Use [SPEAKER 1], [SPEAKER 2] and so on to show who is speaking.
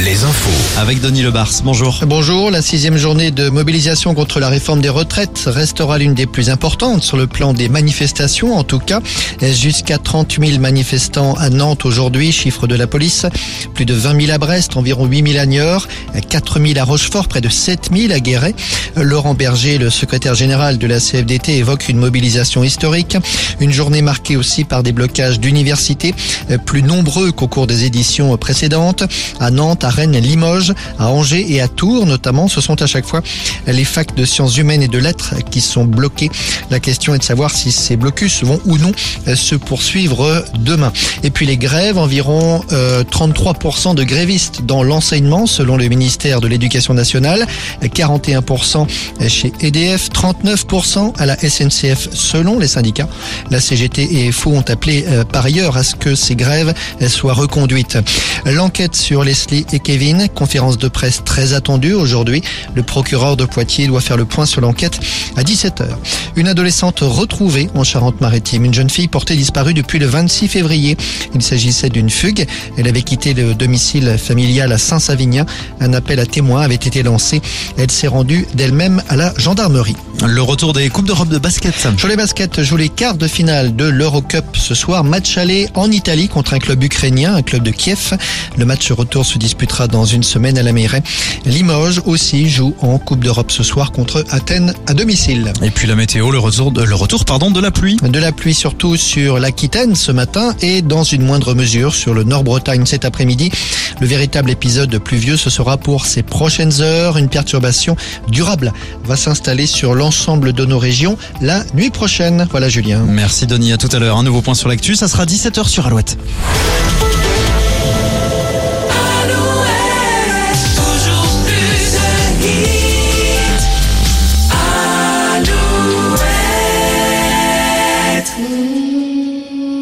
[SPEAKER 1] les infos.
[SPEAKER 2] Avec Denis Lebars, bonjour.
[SPEAKER 3] Bonjour, la sixième journée de mobilisation contre la réforme des retraites restera l'une des plus importantes sur le plan des manifestations en tout cas. Jusqu'à 30 000 manifestants à Nantes aujourd'hui, chiffre de la police. Plus de 20 000 à Brest, environ 8 000 à Niort, 4 000 à Rochefort, près de 7 000 à Guéret. Laurent Berger, le secrétaire général de la CFDT, évoque une mobilisation historique. Une journée marquée aussi par des blocages d'universités, plus nombreux qu'au cours des éditions précédentes. À Nantes, à Rennes, Limoges, à Angers et à Tours notamment. Ce sont à chaque fois les facs de sciences humaines et de lettres qui sont bloqués. La question est de savoir si ces blocus vont ou non se poursuivre demain. Et puis les grèves, environ 33% de grévistes dans l'enseignement selon le ministère de l'Éducation nationale, 41% chez EDF, 39% à la SNCF selon les syndicats. La CGT et FO ont appelé par ailleurs à ce que ces grèves soient reconduites. L'enquête sur Leslie et Kevin, conférence de presse très attendue aujourd'hui. Le procureur de Poitiers doit faire le point sur l'enquête à 17h. Une adolescente retrouvée en Charente-Maritime, une jeune fille portée disparue depuis le 26 février. Il s'agissait d'une fugue. Elle avait quitté le domicile familial à Saint-Savinien. Un appel à témoins avait été lancé. Elle s'est rendue d'elle-même à la gendarmerie.
[SPEAKER 2] Le retour des Coupes d'Europe de basket.
[SPEAKER 3] Cholet Basket joue les quarts de finale de l'Eurocup ce soir. Match aller en Italie contre un club ukrainien, un club de Kiev. Le match retour se disputera dans une semaine à la mairie. Limoges aussi joue en Coupe d'Europe ce soir contre Athènes à domicile.
[SPEAKER 2] Et puis la météo, le retour, de, le retour pardon, de la pluie.
[SPEAKER 3] De la pluie surtout sur l'Aquitaine ce matin et dans une moindre mesure sur le Nord-Bretagne cet après-midi. Le véritable épisode pluvieux, ce sera pour ces prochaines heures. Une perturbation durable va s'installer sur l'ensemble de nos régions la nuit prochaine. Voilà Julien.
[SPEAKER 2] Merci Denis, à tout à l'heure. Un nouveau point sur l'actu, ça sera 17h sur Alouette.